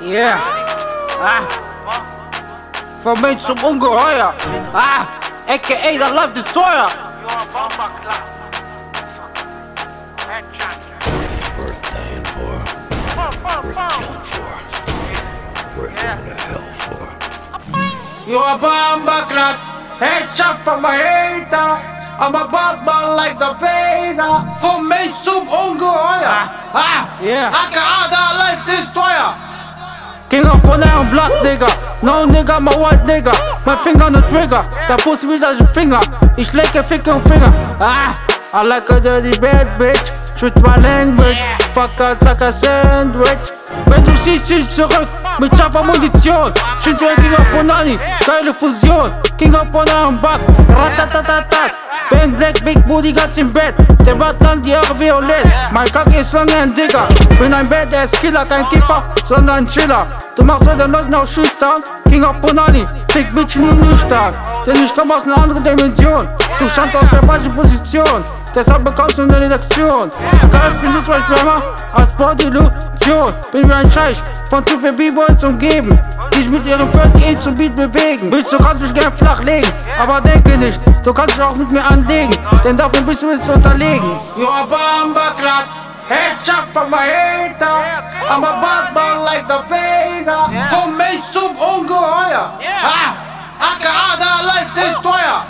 Yeah. Ah. Vom Mensch zum Ungeheuer. Ah. AKA der Life Destroyer. Worth dying for. Worth killing for. Worth going to hell for. You're a bomber clot. Headshot from my hater. I'm a bad man like the Vader. Vom Mensch zum Ungeheuer. Ah. Yeah. AKA der Life Destroyer. Blood, Nigga. No nigga, my white nigga. My Finger on the trigger. Der Pussy wie sein Finger. Ich lecke Finger und Finger. Ah, I like a dirty bad bitch. Shoot my language. Fucker, sucker, sandwich. Wenn du siehst, schießt zurück. Mit scharfer Munition. Shinzo King of Bonani. Geile Fusion. King of Bonner und Buck. Ratatatatat. Bang Black Big Booty ganz im Bett. Der Bart lang die Haare violett. Mein Kack ist lange ein Digger. Bin ein Badass Killer, kein Kiffer, sondern ein Chiller. Du machst heute Leuten auf schüchtern. King of Bonani, fick mich nie nüchtern. Denn ich komm aus einer anderen Dimension. Du standst auf der falschen Position. Deshalb bekommst du eine Lektion. Geist bin so wärmer als Bodylotion. Bin wie ein Scheich von Typen B-Boys umgeben. Die sich mit ihrem 38 zum Beat bewegen. Bitch, du kannst mich gern flach legen. Aber denke nicht, du kannst dich auch mit mir anlegen. Denn davon bist du jetzt unterlegen. You're a bomber clot. Headshot from my hater. I'm a bad man like the Vader. Vom Mensch zum Ungeheuer. Ah, aka der Life Destroyer.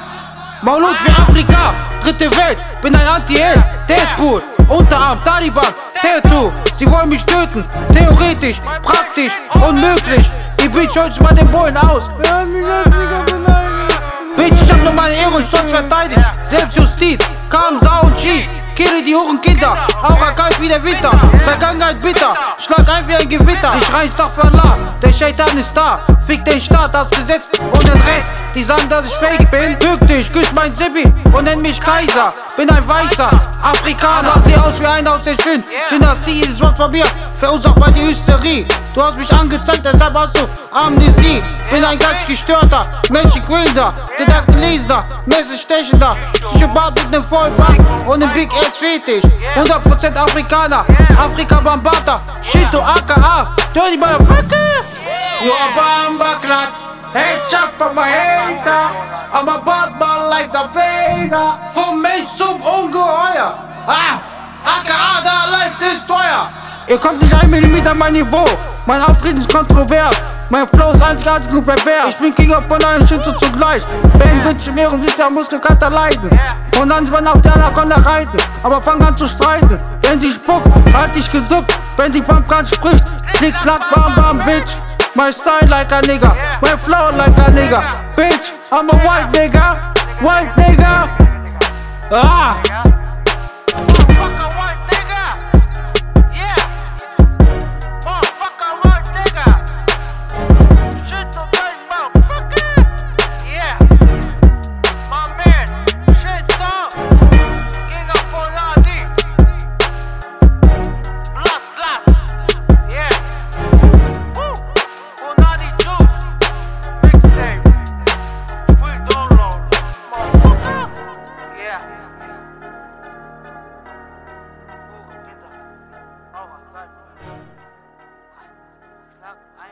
Maulud wie Afrika, dritte Welt, bin ein Anti-Held, Deadpool, Unterarm, Taliban, Tattoo, sie wollen mich töten, theoretisch, praktisch, unmöglich, die Bitch holt sich bei den Bullen aus. Bitch, ich hab nur meine Ehre und Stolz verteidigt, Selbstjustiz, kam, Sau und schießt. Kille die Hurenkinder, auch ergreift wie der Winter. Vergangenheit bitter, schlag ein wie ein Gewitter. Ich reiß doch für Allah, der Shaitan ist da. Fick den Staat, das Gesetz und den Rest. Die sagen, dass ich fake bin. Bück dich, küss mein Zippi und nenn mich Kaiser. Bin ein Weißer, Afrikaner, seh aus wie einer aus der Schön. Dynastie ist Wort von mir, verursacht bei die Hysterie. Du hast mich angezeigt, deshalb hast du Amnesie. Bin ein geistgestörter, Menschenquälender, Gedankenlesender, mäßig stechender, Psychopath mit nem Vollfang und nem Big Ass Fetisch. 100% Afrikaner, Afrika Bambata, Shito aka, Dirty Motherfucker. You a bomber clot, headshot from my hater. I'm a bad man like the Vader. Vom Mensch zum Ungeheuer. Ah, aka der Life Destroyer. Ihr kommt nicht ein Millimeter mein Niveau. Mein Auftreten ist kontrovers. Mein Flow ist einzigartig und pervers. Ich bin King of Banana Schütze zugleich. Bang, Bitch, im und wisst ja Muskelkater leiden. Und dann wollen auf der Anaconda reiten. Aber fang an zu streiten. Wenn sie spuckt, halt dich geduckt. Wenn die Pumpgun spricht, klick, klack, bam, bam, Bitch. My style like a nigga, my flow like a nigga. Bitch, I'm a white nigga, white nigga. Ah, up. I,